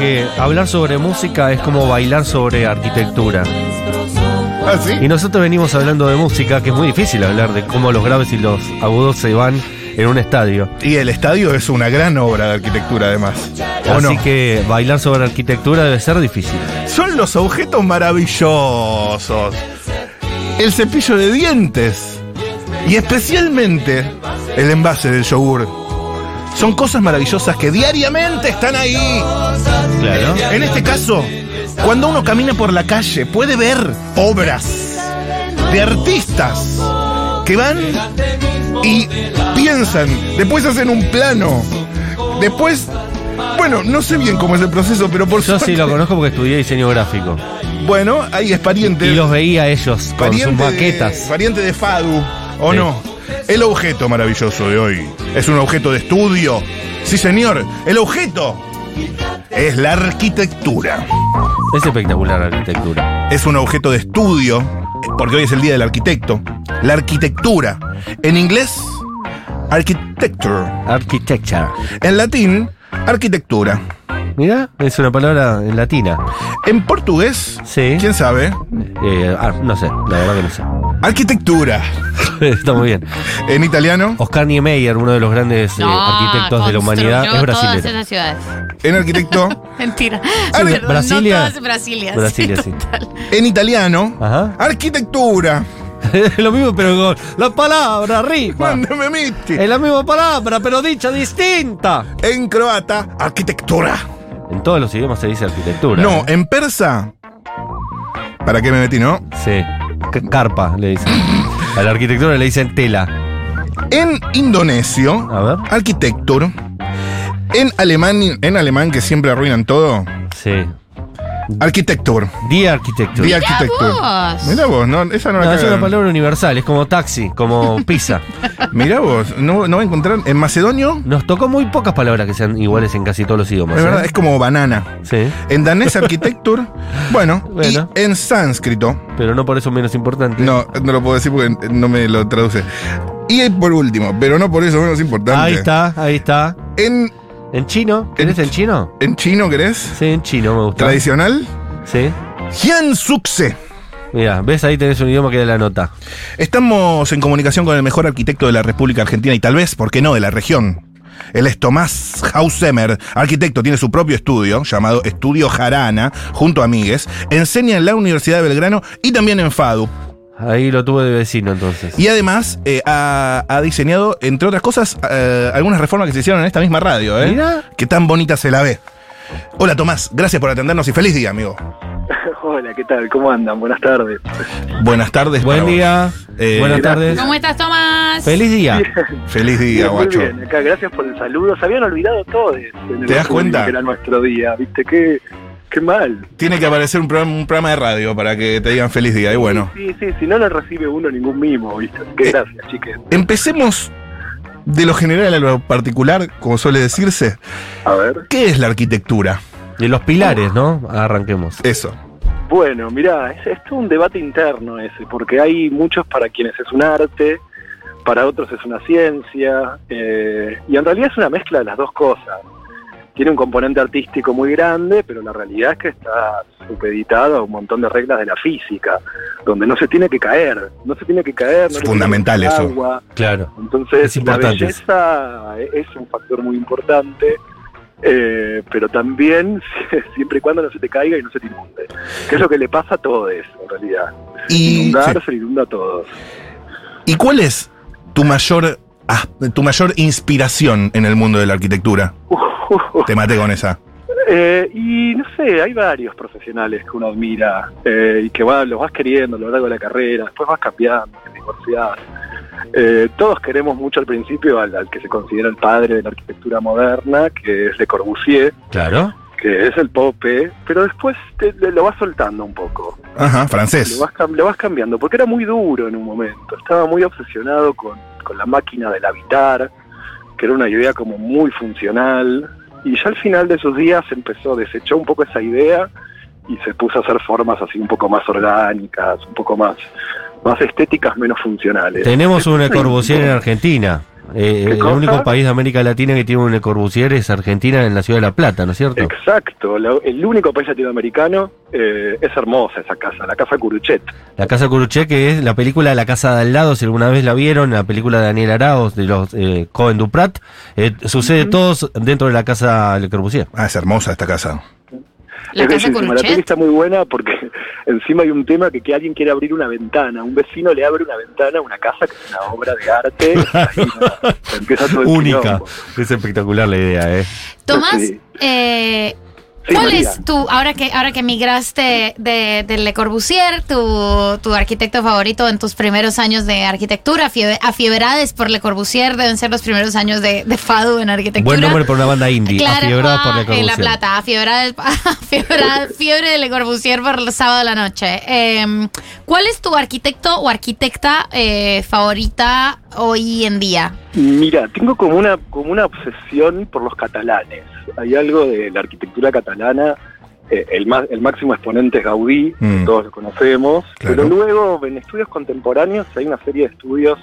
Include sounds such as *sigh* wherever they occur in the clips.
que hablar sobre música es como bailar sobre arquitectura. ¿Ah, sí? Y nosotros venimos hablando de música, que es muy difícil hablar de cómo los graves y los agudos se van en un estadio. Y el estadio es una gran obra de arquitectura, además. ¿O Así no? que bailar sobre arquitectura debe ser difícil. Son los objetos maravillosos. El cepillo de dientes. Y especialmente el envase del yogur. Son cosas maravillosas que diariamente están ahí. Claro. En este caso, cuando uno camina por la calle, puede ver obras de artistas que van y piensan, después hacen un plano, después, bueno, no sé bien cómo es el proceso, pero por Yo sí lo conozco porque estudié diseño gráfico. Bueno, ahí es pariente. Y los veía ellos con sus de- maquetas. pariente de Fadu, ¿o Sí. no? El objeto maravilloso de hoy es un objeto de estudio. Sí, señor, el objeto es la arquitectura. Es espectacular la arquitectura. Es un objeto de estudio, porque hoy es el día del arquitecto. La arquitectura. En inglés, architecture. Architecture. En latín, arquitectura. Mira, es una palabra en latina. En portugués, Sí. ¿quién sabe? Eh, ah, no sé, la verdad que no sé. Arquitectura. *laughs* Está muy bien. En italiano, Oscar Niemeyer, uno de los grandes eh, arquitectos de la humanidad, es construyó Todas brasilero. esas ciudades. en arquitecto, *laughs* Mentira. Sí, Perdón, Brasilia- No todas Brasilia. Brasilia, sí. total. en italiano, Ajá. arquitectura. *laughs* Lo mismo, pero con la palabra arriba. ¿Dónde me metí? Es la misma palabra, pero dicha distinta. En croata, arquitectura. En todos los idiomas se dice arquitectura. No, ¿eh? en persa. ¿Para qué me metí, no? Sí. Carpa le dicen. A la arquitectura le dicen tela. En indonesio, A ver. arquitecture. En alemán, en alemán que siempre arruinan todo, Sí. Arquitecture. The Architecture. The architecture. vos. Mirá vos, no, esa no la No, es una palabra universal, es como taxi, como *laughs* pizza. Mirá vos, no, no va a encontrar. En macedonio, Nos tocó muy pocas palabras que sean iguales en casi todos los idiomas. es ¿eh? verdad, es como banana. Sí, En danés, architecture. bueno, *laughs* Bueno. y en sánscrito, pero no por eso menos importante. no, no lo puedo decir porque no me lo traduce. Y por último, pero no por eso menos importante. Ahí está, ahí está. En, ¿En chino? ¿Querés en chino? en chino, ¿querés? Sí, en chino me gusta. Tradicional. Sí. Hyun Sukse. Mira, ves ahí tenés un idioma que da la nota. Estamos en comunicación con el mejor arquitecto de la República Argentina y tal vez, ¿por qué no?, de la región. Él es Tomás Hausemer, arquitecto, tiene su propio estudio llamado Estudio Jarana, junto a Migues. Enseña en la Universidad de Belgrano y también en FADU. Ahí lo tuve de vecino entonces. Y además eh, ha, ha diseñado, entre otras cosas, eh, algunas reformas que se hicieron en esta misma radio. ¿eh? Mira. Que tan bonita se la ve. Hola Tomás, gracias por atendernos y feliz día, amigo. *laughs* Hola, ¿qué tal? ¿Cómo andan? Buenas tardes. Buenas tardes. Buen día. Eh, Buenas gracias. tardes. ¿Cómo estás, Tomás? Feliz día. Feliz día, Bien, muy guacho. bien. Acá, gracias por el saludo. Se habían olvidado todos. de- de ¿Te das cuenta? Que era nuestro día, ¿viste? Qué, qué mal. Tiene que aparecer un programa, un programa de radio para que te digan feliz día. Y bueno, Sí, sí, si no, no recibe uno ningún mimo, ¿viste? Que Eh, gracias, chiques. empecemos de lo general a lo particular, como suele decirse. A ver. ¿Qué es la arquitectura? De los pilares, ¿no? Arranquemos. Eso. Bueno, mirá, es, es todo un debate interno ese, porque hay muchos para quienes es un arte, para otros es una ciencia, eh, y en realidad es una mezcla de las dos cosas. Tiene un componente artístico muy grande, pero la realidad es que está supeditado a un montón de reglas de la física, donde no se tiene que caer, no se tiene que caer, no Es fundamental tiene que caer eso. agua. Claro. Entonces, Es la belleza es un factor muy importante, eh, pero también *laughs* siempre y cuando no se te caiga y no se te inunde. Que es lo que le pasa a todo eso, en realidad. Y, Inundar sí. se le inunda a todos. ¿Y cuál es tu mayor, ah, tu mayor inspiración en el mundo de la arquitectura? *laughs* Te maté con esa. Eh, y no sé, hay varios profesionales que uno admira eh, y que va, los vas queriendo a lo largo de la carrera, después vas cambiando, te divorciás. Eh, todos queremos mucho al principio al, al que se considera el padre de la arquitectura moderna, que es Le Corbusier, Claro. Que es el Pope, pero después te- le- lo vas soltando un poco. Ajá, Lo francés. vas, lo vas cambiando, porque era muy duro en un momento. Estaba muy obsesionado con, con la máquina del habitar, que era una idea como muy funcional. Y ya al final de sus días empezó, desechó un poco esa idea y se puso a hacer formas así un poco más orgánicas, un poco más, más estéticas, menos funcionales. Tenemos un Le Corbusier en Argentina. Eh, el cosa? único país de América Latina que tiene un Le Corbusier es Argentina en la ciudad de La Plata, ¿no es cierto? Exacto, la- el único país latinoamericano eh, es hermosa esa casa, la casa Curuchet. La Casa Curuché, que es la película La Casa de al lado, si alguna vez la vieron, la película de Daniel Arauz, de los eh, Cohen Duprat, eh, sucede todos dentro de la Casa Le Corbusier. Ah, es hermosa esta casa. La Es casa bellísima, La peli está muy buena porque *laughs* encima hay un tema que, que alguien quiere abrir una ventana, un vecino le abre una ventana a una casa que es una obra de arte, *laughs* no, empieza todo el Única. quilombo. Es espectacular la idea, ¿eh? Tomás, Sí. eh, Sí, ¿cuál María. es tu, ahora que, ahora que migraste de, de Le Corbusier, tu, tu arquitecto favorito en tus primeros años de arquitectura? Fie- Afiebrades por Le Corbusier deben ser los primeros años de, de Fadu en arquitectura. Buen nombre por una banda indie, Claro, afiebrada por Le ah, en La Corbusier. Plata, afiebrada, *laughs* afiebrada- fiebre de Le Corbusier por el sábado de la noche. Eh, ¿Cuál es tu arquitecto o arquitecta eh, favorita hoy en día? Mira, tengo como una, como una obsesión por los catalanes. Hay algo de la arquitectura catalana, eh, el, más, el máximo exponente es Gaudí, Mm. todos lo conocemos, Claro. pero luego en estudios contemporáneos hay una serie de estudios,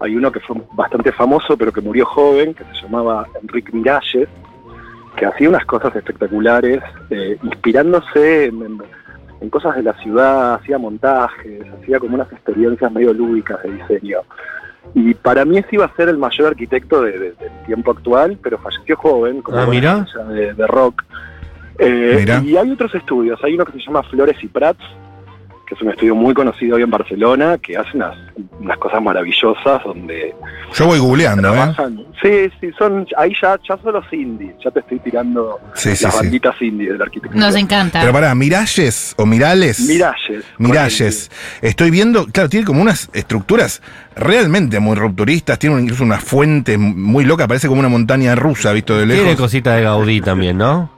hay uno que fue bastante famoso pero que murió joven, que se llamaba Enrique Miralles, que hacía unas cosas espectaculares, eh, inspirándose en, en- en cosas de la ciudad, hacía montajes, hacía como unas experiencias medio lúdicas de diseño. Y para mí ese iba a ser el mayor arquitecto de- de- del tiempo actual, pero falleció joven, como Ah, estrella de, de rock. Eh, y hay otros estudios, hay uno que se llama Flores y Prats, que es un estudio muy conocido hoy en Barcelona, que hace unas, unas cosas maravillosas donde Yo voy googleando, ¿eh? Sí, sí, son, ahí ya, ya son los indies, ya te estoy tirando Sí, sí, las sí. banditas indies de la arquitectura. Nos encanta. Pero pará, Miralles o Mirales. Miralles. Miralles. Estoy viendo, claro, tiene como unas estructuras realmente muy rupturistas, tiene incluso una fuente muy loca, parece como una montaña rusa, visto de Tiene lejos. cosita de Gaudí también, ¿no?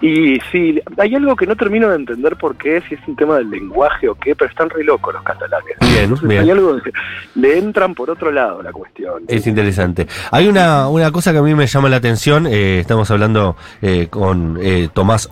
Y sí, hay algo que no termino de entender por qué, si es un tema del lenguaje o qué, pero están re locos los catalanes. Bien, Entonces, bien. Hay algo que le entran por otro lado la cuestión. Es interesante. Hay una, una cosa que a mí me llama la atención, eh, estamos hablando eh, con eh, Tomás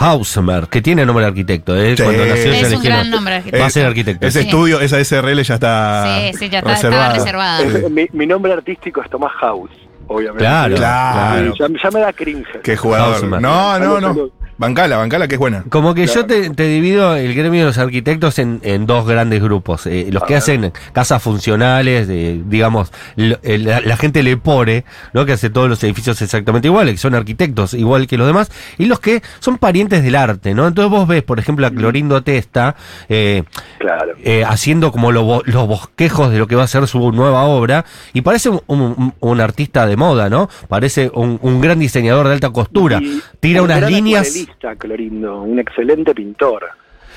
Hausmer, que tiene nombre de arquitecto, ¿eh? Sí. Cuando nació ya es un gran nombre. arquitecto. Va a ser arquitecto. Ese Sí. estudio, esa SRL ya está. Sí, sí, ya está, reservada. reservada. Mi, mi nombre artístico es Tomás House, obviamente. Claro, claro. Ya, ya me da cringe. Qué jugador. No, no, no. Bancala, bancala, que es buena. Como que yo te, te divido el gremio de los arquitectos en, en dos grandes grupos. Eh, los A que ver. hacen casas funcionales, eh, digamos, lo- la, la gente le pone, ¿no? Que hace todos los edificios exactamente iguales, que son arquitectos igual que los demás, y los que son parientes del arte, ¿no? Entonces vos ves, por ejemplo, a Clorindo Testa, eh, Claro. eh, haciendo como lo los bosquejos de lo que va a ser su nueva obra, y parece un, un- un artista de moda, ¿no? Parece un, un gran diseñador de alta costura. Y Tira un unas líneas. Clorindo, un excelente pintor.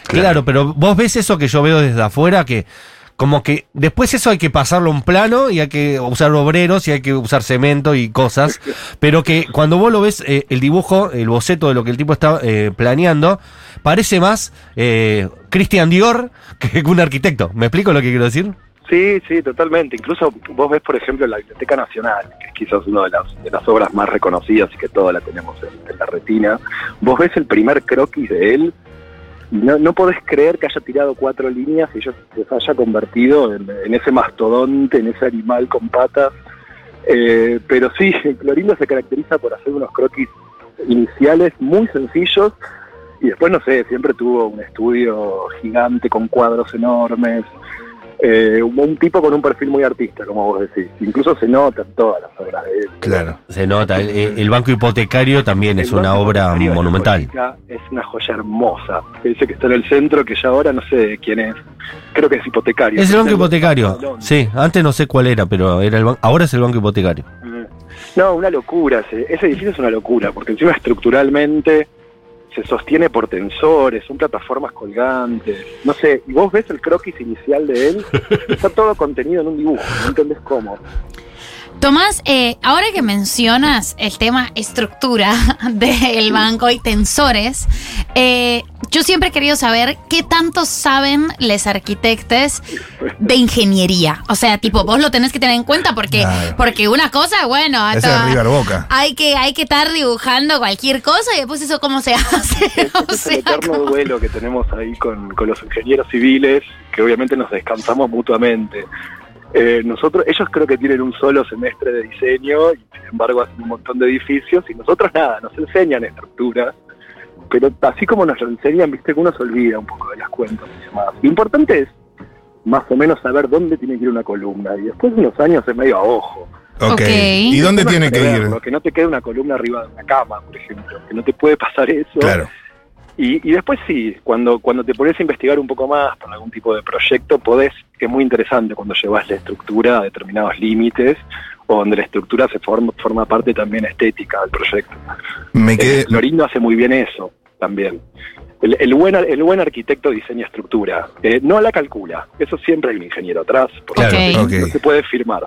Claro, pero vos ves eso que yo veo desde afuera, que como que después eso hay que pasarlo a un plano y hay que usar obreros y hay que usar cemento y cosas, *laughs* pero que cuando vos lo ves, eh, el dibujo, el boceto de lo que el tipo está eh, planeando, parece más eh, Christian Dior *laughs* que un arquitecto. ¿Me explico lo que quiero decir? Sí, sí, totalmente. Incluso vos ves, por ejemplo, la Biblioteca Nacional, que es quizás una de las, de las obras más reconocidas y que todas la tenemos en, la retina. Vos ves el primer croquis de él no, no podés creer que haya tirado cuatro líneas y yo se haya convertido en, en ese mastodonte, en ese animal con patas. Eh, pero sí, *laughs* Clorindo se caracteriza por hacer unos croquis iniciales muy sencillos y después, no sé, siempre tuvo un estudio gigante con cuadros enormes. Eh, un, un tipo con un perfil muy artista, como vos decís. Incluso se nota en todas las obras de él. Claro. Se nota, el, el banco hipotecario también es una obra monumental. Es una joya hermosa. Ese que está en el centro, que ya ahora no sé quién es. Creo que es hipotecario. Es el banco hipotecario. Sí, antes no sé cuál era, pero era el ahora es el banco hipotecario. Mm. No, una locura. Ese, ese edificio es una locura, porque encima estructuralmente se sostiene por tensores, son plataformas colgantes. No sé, y vos ves el croquis inicial de él, *laughs* está todo contenido en un dibujo, no entendés cómo. Tomás, eh, ahora que mencionas el tema estructura *laughs* del banco y tensores, eh, yo siempre he querido saber qué tanto saben los arquitectos de ingeniería. O sea, tipo, vos lo tenés que tener en cuenta porque, Claro. porque una cosa, bueno, es River Boca. hay que, hay que estar dibujando cualquier cosa y después eso cómo se *laughs* hace. Ese O es el eterno como- duelo que tenemos ahí con, con los ingenieros civiles, que obviamente nos descansamos mutuamente. Eh, nosotros, ellos creo que tienen un solo semestre de diseño y sin embargo hacen un montón de edificios y nosotros nada, nos enseñan estructuras, pero así como nos lo enseñan, viste que uno se olvida un poco de las cuentas y demás. Lo importante es más o menos saber dónde tiene que ir una columna y después de unos años es medio a ojo. Ok. ¿Y dónde No tiene que ir? Que no te quede una columna arriba de una cama, por ejemplo, que no te puede pasar eso. Claro. Y, y después sí, cuando, cuando te pones a investigar un poco más por algún tipo de proyecto, podés, es muy interesante cuando llevas la estructura a determinados límites, o donde la estructura se forma, forma parte también estética del proyecto. Me quedé. Eh, Florindo hace muy bien eso también. El, el buen, el buen arquitecto diseña estructura, eh, no la calcula, eso siempre hay un ingeniero atrás, porque Claro, Ok. no, no se puede firmar.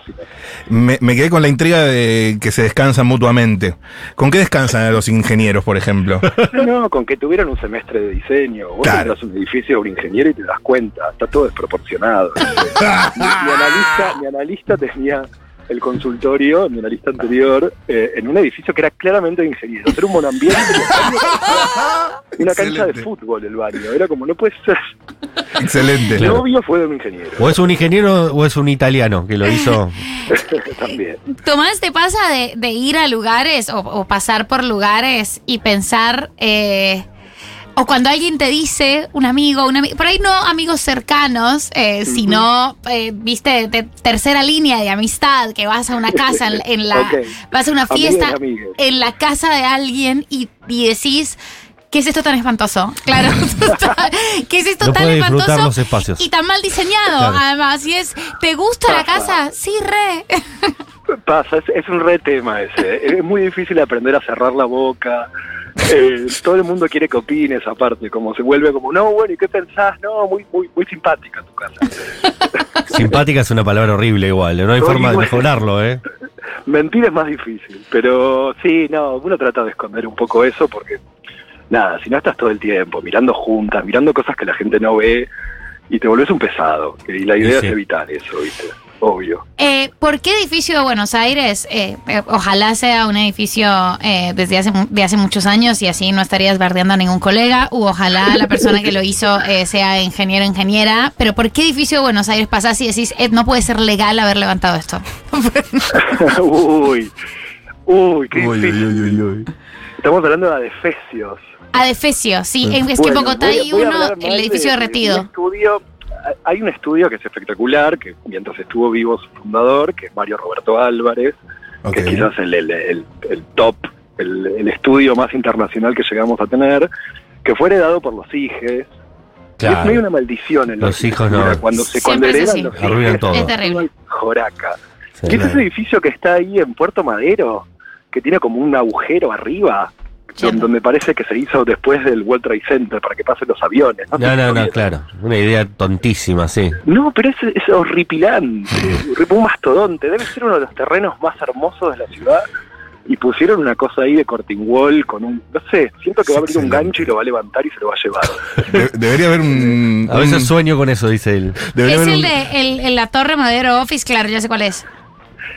Me, me quedé con la intriga de que se descansan mutuamente. ¿Con qué descansan los ingenieros, por ejemplo? No, no, con que tuvieran un semestre de diseño. Vos Claro. entras a un edificio de un ingeniero y te das cuenta, está todo desproporcionado. *laughs* mi, mi analista, mi analista tenía el consultorio, mi analista anterior, eh, en un edificio que era claramente de ingenieros. Era un monambiente, *laughs* una cancha de fútbol el baño. Era como, no puede ser. Excelente. El novio fue de un ingeniero O es un ingeniero o es un italiano que lo hizo. *laughs* también. Tomás, ¿te pasa de, de ir a lugares o, o pasar por lugares y pensar, eh, o cuando alguien te dice, un amigo, un amigo, por ahí no amigos cercanos, eh, sino, eh, viste, de tercera línea de amistad, que vas a una casa en, en la, vas a una fiesta en la casa de alguien y, y decís, ¿qué es esto tan espantoso? *laughs* Claro, *laughs* *laughs* ¿qué es esto No tan puede disfrutar espantoso? los espacios. Y tan mal diseñado, Claro. además. Y es, ¿te gusta la casa? Sí, re. Pasa, es, es un re tema ese. Es muy difícil aprender a cerrar la boca. Eh, todo el mundo quiere que opines aparte, como se vuelve como, no, bueno, ¿y qué pensás? No, muy, muy, muy simpática tu casa. *laughs* Simpática es una palabra horrible igual. No hay forma de mejorarlo, ¿eh? *laughs* Mentir es más difícil, pero sí, no, uno trata de esconder un poco eso porque, nada, si no estás todo el tiempo mirando juntas, mirando cosas que la gente no ve y te volvés un pesado. Y la idea sí. es evitar eso, ¿viste? Obvio. Eh, ¿Por qué edificio de Buenos Aires? Eh, eh, ojalá sea un edificio eh, desde hace, mu- de hace muchos años y así no estarías bardeando a ningún colega. U ojalá la persona que lo hizo eh, sea ingeniero o ingeniera. Pero ¿por qué edificio de Buenos Aires pasás y decís, eh, no puede ser legal haber levantado esto? *laughs* uy, uy, qué Uy, difícil. uy, uy, uy. Estamos hablando de adefesios. Adefesio, sí. en- es que en Bueno, Bogotá voy a- hay uno, el edificio de, Un Retido. estudio, hay un estudio que es espectacular, que mientras estuvo vivo su fundador, que es Mario Roberto Álvarez, que es quizás el, el- el- el top, el, el estudio más internacional que llegamos a tener, que fue heredado por los hijes. Y es medio una maldición en Los hijos no. Cuando se cuando heredan así. los hijes, todo. Es terrible. Joraca. Sí. Y ese es ese edificio que está ahí en Puerto Madero, que tiene como un agujero arriba, Sí. Donde, donde parece que se hizo después del World Trade Center para que pasen los aviones. No, no, no, vieron. claro. Una idea tontísima, sí. No, pero es, es horripilante, un mastodonte, debe ser uno de los terrenos más hermosos de la ciudad. Y pusieron una cosa ahí de corting wall con un, no sé, siento que va a abrir un gancho y lo va a levantar y se lo va a llevar. *laughs* De- debería haber un. A veces un- sueño con eso, dice él. debería Es haber el un- de el, el- la Torre Madero Office, claro, ya sé cuál es.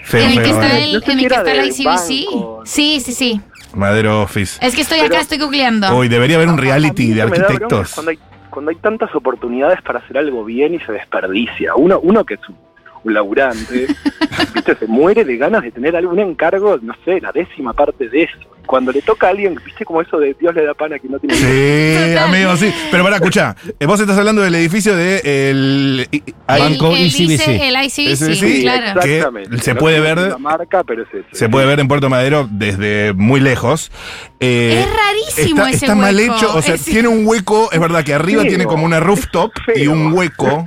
Feo, en el que feo, está el, No sé en si el que está la ICBC. banco. Sí, sí, sí. Madero Office. Es que estoy Pero- acá, estoy googleando. Hoy debería haber un reality de arquitectos. Cuando hay, cuando hay tantas oportunidades para hacer algo bien y se desperdicia. Uno, uno que un laburante, *laughs* ¿viste? se muere de ganas de tener algún encargo, no sé, la décima parte de eso. Cuando le toca a alguien, viste como eso de Dios le da pan a quien no tiene Sí, amigo, sí. Pero para escuchar, vos estás hablando del edificio de el, i- el, Banco el ICBC. IC, el ICBC, sí, claro. que Exactamente. se No puede ver- La marca, pero es ese. se puede ver en Puerto Madero desde muy lejos. Eh, Es rarísimo está, ese está mal hueco. hecho, o sea, Es- tiene un hueco, es verdad que arriba Feo, tiene como una rooftop y un hueco.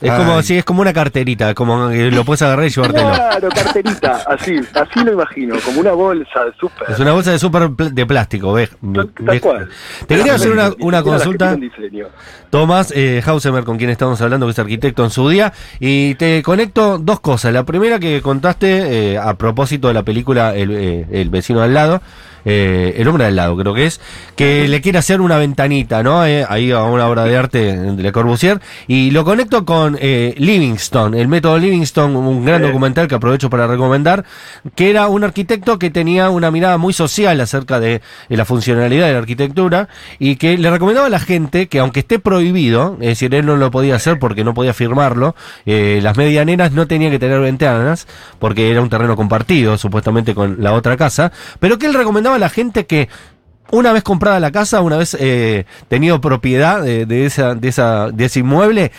Es Ay. como, sí, es como una carterita, como que lo puedes agarrar y llevártelo. Claro, carterita, así, así lo imagino, como una bolsa de súper. Es una bolsa de súper pl- de plástico, ¿ves? Tal- tal cual. Te quería hacer una, una consulta. Tomás eh, Hausemer, con quien estamos hablando, que es arquitecto en su día, y te conecto dos cosas. La primera que contaste eh, a propósito de la película El, eh, El vecino al lado, eh, El hombre al lado creo que es, que le quiere hacer una ventanita, ¿no? Eh, ahí a una obra de arte de Le Corbusier, y lo conecto con eh, Livingston, el método Livingston, un gran documental que aprovecho para recomendar, que era un arquitecto que tenía una mirada muy social acerca de, de la funcionalidad de la arquitectura y que le recomendaba a la gente que aunque esté prohibido, es decir, él no lo podía hacer porque no podía firmarlo, eh, las medianeras no tenían que tener ventanas porque era un terreno compartido supuestamente con la otra casa, pero que él recomendaba a la gente que una vez comprada la casa, una vez eh, tenido propiedad de, de esa, de, esa, de ese inmueble,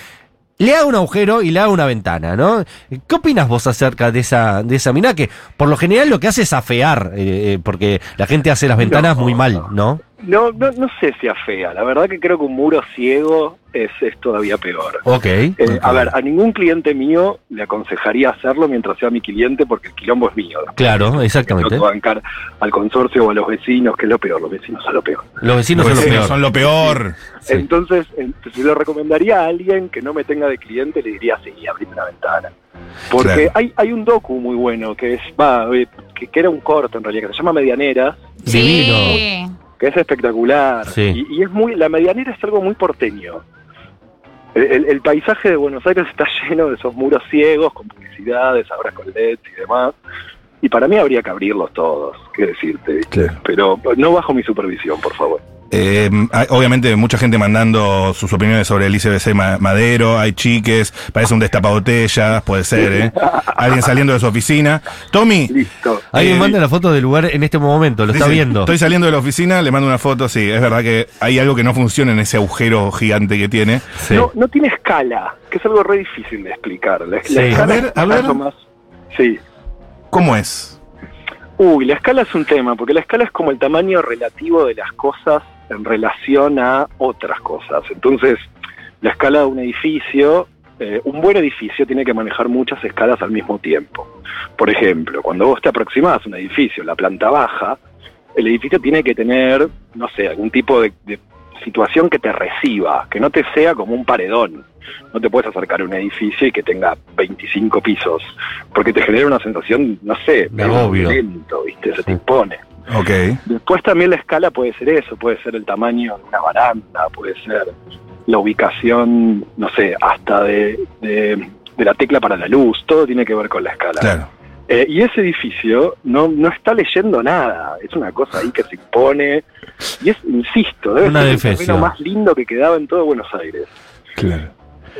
le haga un agujero y le haga una ventana, ¿no? ¿Qué opinas vos acerca de esa, de esa mina que por lo general lo que hace es afear, eh, eh, porque la gente hace las ventanas muy mal, ¿no? No, no, no sé si afea, la verdad que creo que un muro ciego es, es todavía peor. Ok. Eh, ok. A ver, a ningún cliente mío le aconsejaría hacerlo mientras sea mi cliente porque el quilombo es mío. Claro, exactamente. que bancar al consorcio o a los vecinos, que es lo peor, los vecinos son lo peor. Los vecinos Los son lo vecinos peor. son lo peor. Sí. Entonces, si lo recomendaría a alguien que no me tenga de cliente, le diría, sí, abrime una ventana. Porque Claro. hay, hay un docu muy bueno que es, va, eh, que, que era un corto en realidad, que se llama Medianeras, Divino. Sí. que es espectacular. Sí. Y, y es muy, la medianera es algo muy porteño. El, el- el paisaje de Buenos Aires está *laughs* lleno de esos muros ciegos, con publicidades, ahora con LEDs y demás. Y para mí habría que abrirlos todos, qué decirte. Claro. Pero no bajo mi supervisión, por favor. Eh, hay- obviamente mucha gente mandando sus opiniones sobre el ICBC Ma- Madero, hay chiques, parece un destapabotellas, puede ser, ¿eh? *laughs* Alguien saliendo de su oficina. Tommy, Listo. Alguien Eh, manda la foto del lugar en este momento, lo está viendo. Estoy saliendo de la oficina, le mando una foto, sí, es verdad que hay algo que no funciona en ese agujero gigante que tiene. Sí. No, no tiene escala, que es algo re difícil de explicar. La, la Sí. escala A ver, a ver. más. Sí. ¿Cómo es? Uy, la escala es un tema, porque la escala es como el tamaño relativo de las cosas en relación a otras cosas. Entonces, la escala de un edificio, eh, un buen edificio tiene que manejar muchas escalas al mismo tiempo. Por ejemplo, cuando vos te aproximás a un edificio, la planta baja, el edificio tiene que tener, no sé, algún tipo de, de situación que te reciba, que no te sea como un paredón. No te puedes acercar a un edificio y que tenga 25 pisos, porque te genera una sensación, no sé, De agobio. lento, ¿viste? Se te impone. Ok. Después también la escala puede ser eso, puede ser el tamaño de una baranda, puede ser la ubicación, no sé, hasta de, de- de la tecla para la luz, todo tiene que ver con la escala. Claro. Eh, y ese edificio no, no está leyendo nada, es una cosa ahí que se impone, y es, insisto, debe Una ser el más lindo que quedaba en todo Buenos Aires. Claro.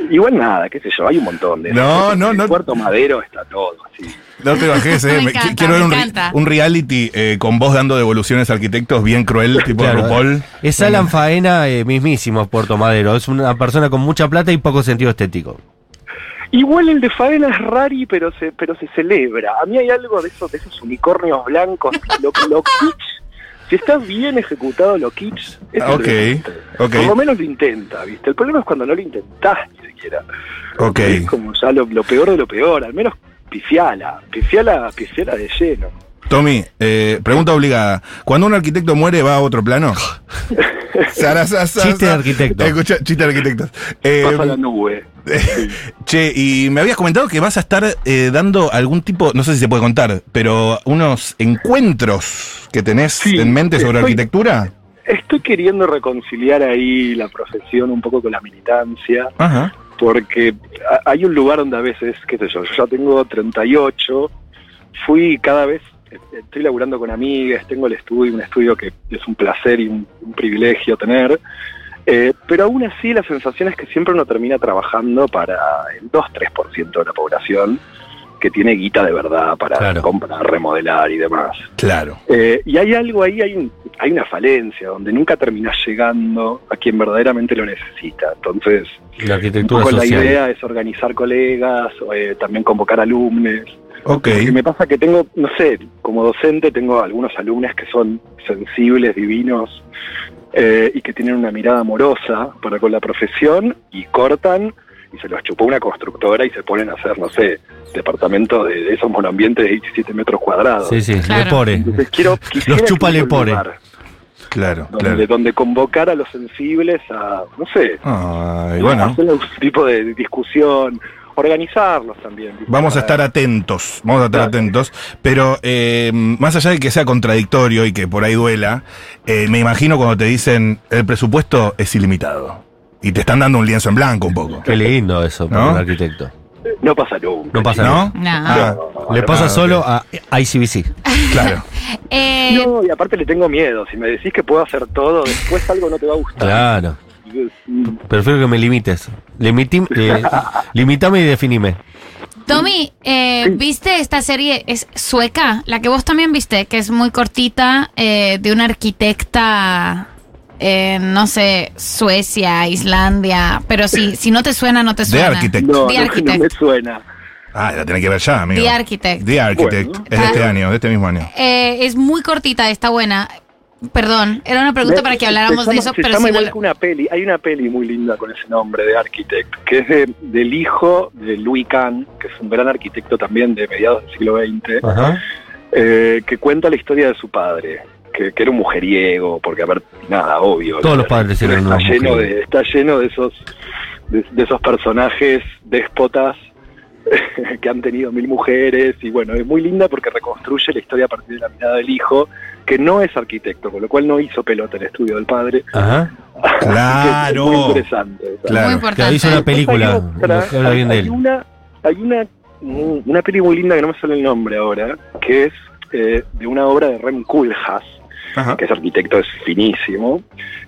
Igual nada, qué sé yo, hay un montón de... No, en no, el no. Puerto Madero está todo, así. No te bajes, eh. *laughs* Me Me- encanta, Quiero ver me un, reality eh, con vos dando devoluciones a arquitectos bien cruel, tipo Claro, RuPaul. Es Alan Faena eh, mismísimo, Puerto Madero. Es una persona con mucha plata y poco sentido estético. Igual el de Faena es rari, pero se, pero se celebra. A mí hay algo de esos, de esos unicornios blancos, lo, lo *laughs* kitsch. Si está bien ejecutado lo kitsch, es Ah. Por lo menos lo intenta, ¿viste? El problema es cuando no lo intentás ni siquiera. Es como ya lo, lo peor de lo peor, al menos pifiala, pifiala, pifiala de lleno. Tommy, eh, pregunta obligada. Cuando un arquitecto muere, ¿va a otro plano? *laughs* Chiste de arquitecto. Escucha, chiste de arquitectos. Eh, Pasa la nube. *laughs* che, y me habías comentado que vas a estar eh, dando algún tipo, no sé si se puede contar, pero unos encuentros que tenés Sí, en mente sobre estoy- arquitectura. Estoy queriendo reconciliar ahí la profesión un poco con la militancia. Ajá. porque hay un lugar donde a veces, qué sé yo, yo ya tengo 38, fui cada vez, estoy laburando con amigas, tengo el estudio, un estudio que es un placer y un, un privilegio tener, eh, pero aún así la sensación es que siempre uno termina trabajando para el 2-3% de la población que tiene guita de verdad para Claro. comprar, remodelar y demás. Claro. Eh, y hay algo ahí, hay, un- hay una falencia donde nunca terminás llegando a quien verdaderamente lo necesita. Entonces, La un poco la idea es organizar colegas, eh, también convocar alumnos. Ok. Porque me pasa que tengo, no sé, como docente tengo algunos alumnos que son sensibles, divinos, eh, y que tienen una mirada amorosa para con la profesión y cortan y se los chupó una constructora y se ponen a hacer, no sé, departamentos de, de esos monoambientes de 17 metros cuadrados. Sí, sí, Claro. Lepore. Entonces quiero, *laughs* quisiera chupa que Lepore. lugar Claro, Donde, claro. donde convocar a los sensibles a, no sé, Ay, bueno, hacer algún tipo de discusión, organizarlos también. ¿viste? vamos a estar atentos, vamos a estar Claro. atentos, pero eh, más allá de que sea contradictorio y que por ahí duela, eh, me imagino cuando te dicen el presupuesto es ilimitado y te están dando un lienzo en blanco un poco. Qué lindo eso para ¿No? un arquitecto. No pasa nunca. No pasa ¿No? nada. No. Ah, Le pasa solo a ICBC. *laughs* claro. Eh, No, y aparte le tengo miedo. Si me decís que puedo hacer todo, después algo no te va a gustar. Claro. Prefiero que me limites. Limiti- eh, *laughs* limitame y definime. Tommy, eh, ¿viste esta serie? Es sueca, la que vos también viste, que es muy cortita, eh, de una arquitecta, eh, no sé, Suecia, Islandia, pero si, *laughs* si no te suena, no te The suena. Architect. No, The no, no Architect. me suena. Ah, la tenés que ver ya, amigo. The Architect. The Architect. Bueno. es de este año, de este mismo año. Eh, es muy cortita, está buena. Perdón, era una pregunta Me- para que habláramos de eso, se pero llama si no igual que una peli. Hay una peli muy linda con ese nombre de Architect, que es de- del hijo de Louis Kahn, que es un gran arquitecto también de mediados del siglo XX, Ajá. eh, que cuenta la historia de su padre. Que, que era un mujeriego, porque a ver, nada, obvio. Todos los padres eran está lleno de Está lleno de esos, de, de esos personajes déspotas *laughs* que han tenido mil mujeres y bueno, es muy linda porque reconstruye la historia a partir de la mirada del hijo, que no es arquitecto, con lo cual no hizo pelota el estudio del padre. Ajá. Que es Claro. muy interesante. esa. Claro. Muy Que importante. hizo una película. Hay otra, que habla bien de él. una, hay una, una peli muy linda que no me sale el nombre ahora, que es eh, de una obra de Rem Koolhaas, Ajá. que es arquitecto, es finísimo,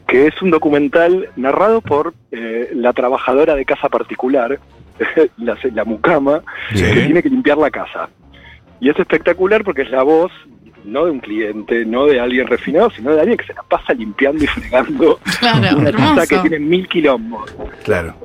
que es un documental narrado por eh, la trabajadora de casa particular, *laughs* la, la mucama, Sí. que tiene que limpiar la casa. Y es espectacular porque es la voz no de un cliente, no de alguien refinado, sino de alguien que se la pasa limpiando y fregando Claro, *laughs* una casa que hermoso. tiene mil quilombos. Claro.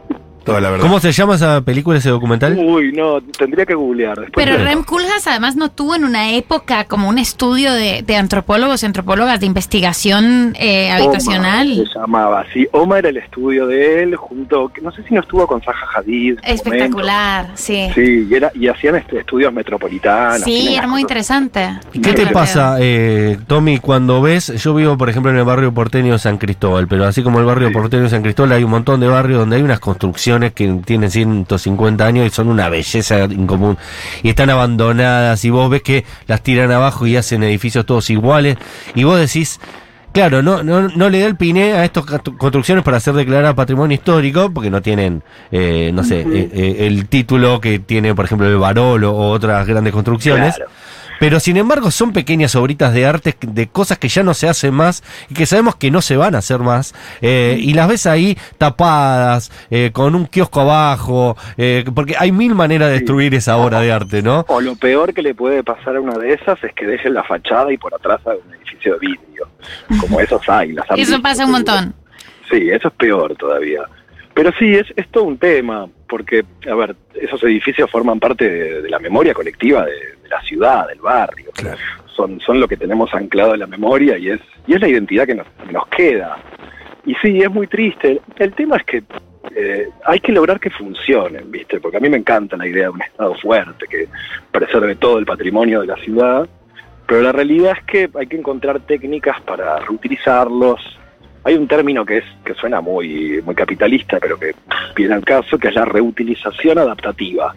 Toda la verdad. ¿Cómo se llama esa película, ese documental? Uy, no, tendría que googlear después. Pero Rem Koolhaas además no tuvo en una época como un estudio de, de antropólogos y antropólogas de investigación eh, habitacional. Oma se llamaba, sí. Oma era el estudio de él, junto, que no sé si no estuvo con Zaha Hadid. Espectacular, sí. momento. Sí, y, era, y hacían este, estudios metropolitanos. Sí, era muy interesante. ¿Y ¿Qué te pasa, eh, Tommy, cuando ves, yo vivo, por ejemplo, en el barrio porteño de San Cristóbal, pero así como el barrio Sí. porteño de San Cristóbal, hay un montón de barrios donde hay unas construcciones que tienen 150 años y son una belleza incomún. Y están abandonadas y vos ves que las tiran abajo y hacen edificios todos iguales. Y vos decís... Claro, no, no, no le da el piné a estas construcciones para ser declarada patrimonio histórico, porque no tienen, eh, no sé, eh, eh, el título que tiene, por ejemplo, el Barolo o otras grandes construcciones. Claro. Pero sin embargo son pequeñas obritas de arte, de cosas que ya no se hacen más y que sabemos que no se van a hacer más. eh, y las ves ahí tapadas, eh, con un kiosco abajo, eh, porque hay mil maneras de destruir esa obra de arte, ¿no? O lo peor que le puede pasar a una de esas es que dejen la fachada y por atrás hay un edificio de vidrio. Como esos hay. Las Eso visto, pasa un montón. Sí, eso es peor todavía. Pero sí, es, es todo un tema, porque, a ver, esos edificios forman parte de, de la memoria colectiva de, de la ciudad, del barrio. Claro. Son, son lo que tenemos anclado en la memoria y es, y es la identidad que nos, nos queda. Y sí, es muy triste. El tema es que eh, hay que lograr que funcionen, ¿viste? Porque a mí me encanta la idea de un Estado fuerte, que preserve todo el patrimonio de la ciudad, pero la realidad es que hay que encontrar técnicas para reutilizarlos. Hay un término que es que suena muy, muy capitalista, pero que viene al caso, que es la reutilización adaptativa,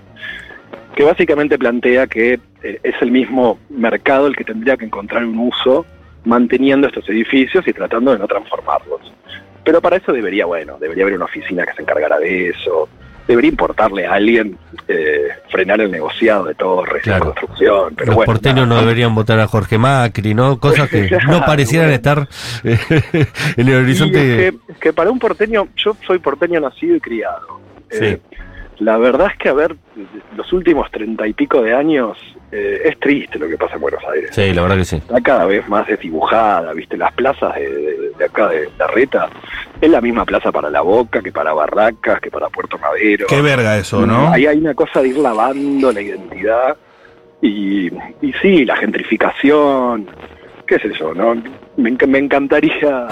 que básicamente plantea que eh, es el mismo mercado el que tendría que encontrar un uso manteniendo estos edificios y tratando de no transformarlos. Pero para eso debería, bueno, debería haber una oficina que se encargara de eso, debería importarle a alguien eh, frenar el negociado de torres, Claro. la construcción, pero Los bueno. porteños no deberían votar a Jorge Macri, ¿no? Cosas que *laughs* no Claro, parecieran estar eh, *laughs* en el horizonte. es que, que para un porteño, yo soy porteño nacido y criado. Sí. Eh, la verdad es que, a ver, los últimos treinta y pico de años eh, es triste lo que pasa en Buenos Aires. Sí, la verdad que sí. Está cada vez más desdibujada, ¿viste? Las plazas de, de- de acá de La Reta es la misma plaza para La Boca que para Barracas, que para Puerto Madero. Qué verga eso, ¿no? Ahí hay una cosa de ir lavando la identidad y, y sí, la gentrificación, qué sé yo, ¿no? Me, me encantaría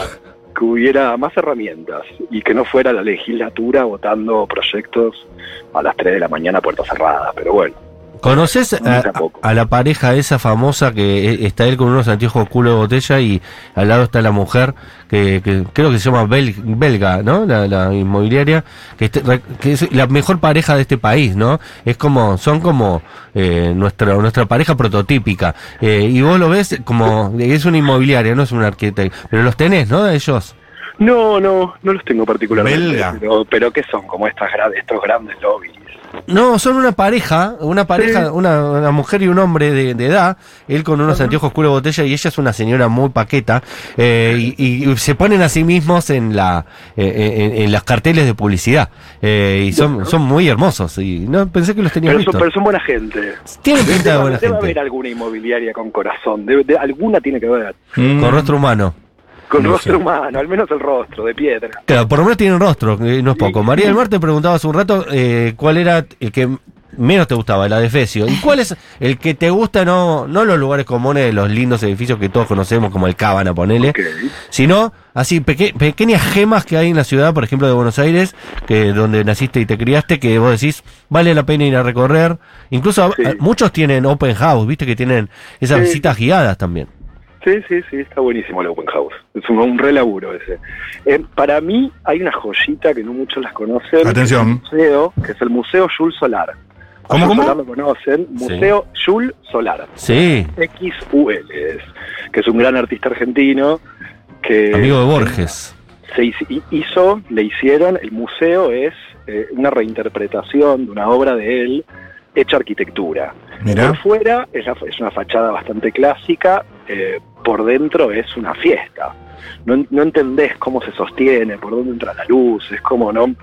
que hubiera más herramientas y que no fuera la legislatura votando proyectos a las 3 de la mañana a puertas cerradas. Pero bueno, ¿Conoces a, a la pareja esa famosa que e- está él con unos anteojos culo de botella y al lado está la mujer que, que creo que se llama Bel- belga, ¿no? La, la inmobiliaria, que, este- que es la mejor pareja de este país, ¿no? Es como, son como eh, nuestra, nuestra pareja prototípica. Eh, y vos lo ves como, es una inmobiliaria, no es un arquitecto, pero los tenés, ¿no? Ellos. no, no, no los tengo particularmente. Belga. Pero, pero ¿qué son? Como estas, estos grandes lobbies. No, son una pareja, una pareja, una, una mujer y un hombre de, de edad, él con unos anteojos culo botella y ella es una señora muy paqueta, eh, y, y se ponen a sí mismos en la eh, en, en las carteles de publicidad, eh, y son, son muy hermosos, y no pensé que los tenías Pero son, pero son buena gente. Tienen pinta de Debe, buena debe haber gente, alguna inmobiliaria con corazón. Debe- de- alguna tiene que ver. Mm. con rostro humano. Con No rostro sé. humano, al menos el rostro, de piedra. Claro, por lo menos tienen rostro, eh, no es poco. María del Mar te preguntaba hace un rato eh, cuál era el que menos te gustaba, la de Fecio. ¿Y cuál es el que te gusta, no, no los lugares comunes de los lindos edificios que todos conocemos, como el Cábana, ponele, sino así peque- pequeñas gemas que hay en la ciudad, por ejemplo de Buenos Aires, que donde naciste y te criaste, que vos decís vale la pena ir a recorrer. Incluso a- Sí. a- muchos tienen open house, viste que tienen esas Sí. visitas guiadas también. Sí, sí, sí, está buenísimo el Open House. Es un, un re laburo ese. Eh, para mí hay una joyita que no muchos las conocen. Atención. que es el museo, que es el Museo Jules Solar. A ¿Cómo, Jules cómo? Solar lo conocen. Museo Jules Solar. Sí, XUL es, que es un gran artista argentino que amigo de Borges. se hizo- hizo, le hicieron, el museo es eh, una reinterpretación de una obra de él hecha arquitectura. Mirá. Por fuera es, la- es una fachada bastante clásica, eh, por dentro es una fiesta. No, no entendés cómo se sostiene, por dónde entra la luz, es como no.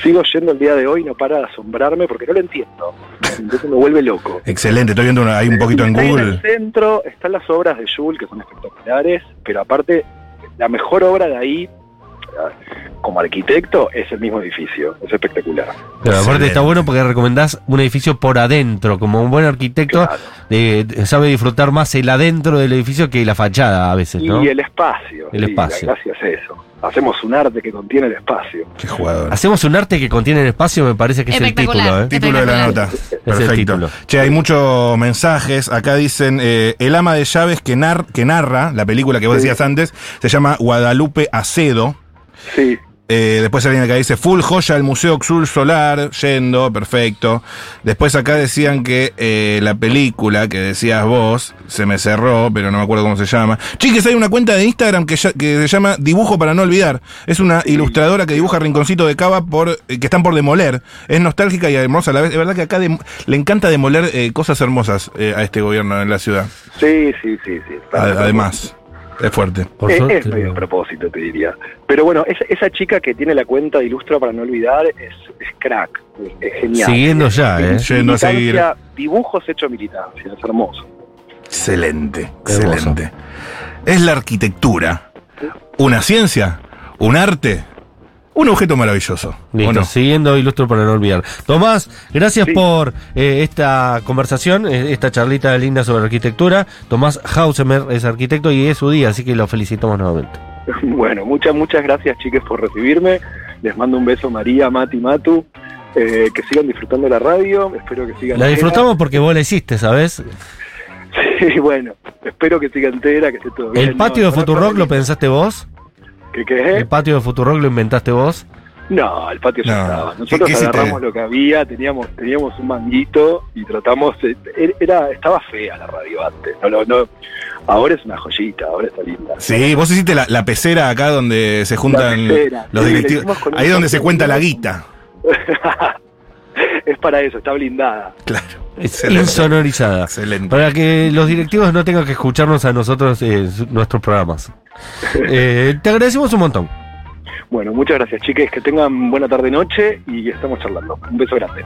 Sigo yendo el día de hoy, no para de asombrarme porque no lo entiendo. Entonces me vuelve loco. Excelente, estoy viendo ahí un poquito en Está Google. el centro están las obras de Jules, que son espectaculares, pero aparte, la mejor obra de ahí, como arquitecto, es el mismo edificio. Es espectacular. Pero aparte Excelente. está bueno porque recomendás un edificio por adentro, como un buen arquitecto Claro. eh, sabe disfrutar más el adentro del edificio que la fachada a veces, ¿no? Y el espacio. El sí, espacio. Gracias a eso. Hacemos un arte que contiene el espacio. Qué jugador. Hacemos un arte que contiene el espacio, me parece que es el título. ¿eh? Título de la nota. Perfecto. título. Che, hay muchos mensajes. Acá dicen, eh, el ama de llaves que, nar- que narra la película que vos Sí. decías antes, se llama Guadalupe Acedo. Sí. Eh, después alguien acá dice, full joya del Museo Xul Solar, yendo, perfecto. Después acá decían que eh, la película que decías vos, se me cerró, pero no me acuerdo cómo se llama. Chiques, hay una cuenta de Instagram que, ya- que se llama Dibujo para no olvidar. Es una ilustradora que dibuja rinconcito de cava por, eh, que están por demoler. Es nostálgica y hermosa a la vez. Es verdad que acá le encanta demoler eh, cosas hermosas a este gobierno en la ciudad. Sí, sí, sí, sí. Además, es fuerte. Por es, suerte, es medio a propósito, te diría. Pero bueno, esa, esa chica que tiene la cuenta de Ilustra para no olvidar es, es crack, es, es genial. Siguiendo ya, ¿eh? Yendo a seguir. Dibujos hechos militancia, es hermoso. Excelente, excelente. Es la arquitectura. Una ciencia, un arte, un objeto maravilloso. ¿o Listo, no? siguiendo Ilustro para no olvidar. Tomás, gracias Sí. por eh, esta conversación, eh, esta charlita linda sobre arquitectura. Tomás Hausemer es arquitecto y es su día, así que lo felicitamos nuevamente. *laughs* Bueno, muchas, muchas gracias, chiques, por recibirme. Les mando un beso, María, Mati, Matu. Eh, que sigan disfrutando la radio. Espero que sigan La entera. disfrutamos porque vos la hiciste, ¿sabes? *laughs* Sí, bueno, espero que siga entera, que esté todo bien. ¿El patio No, de Futurock lo pensaste vos? ¿Qué qué? ¿El patio de Futurock lo inventaste vos? No, el patio ya estaba. ¿Qué- Nosotros agarramos lo que había, teníamos teníamos un manguito y tratamos. eh, Era, estaba fea la radio antes. No, no, no. Ahora es una joyita, ahora está linda. Sí, vos hiciste la, la pecera acá donde se juntan pecera. los Sí, directivos. Ahí donde se cuenta la guita. *laughs* es para eso, está blindada. Claro. Es Excelente. insonorizada. Excelente. Para que los directivos no tengan que escucharnos a nosotros eh, nuestros programas. *laughs* Eh, te agradecemos un montón. Bueno, muchas gracias, chiques. Que tengan buena tarde-noche y estamos charlando. Un beso grande.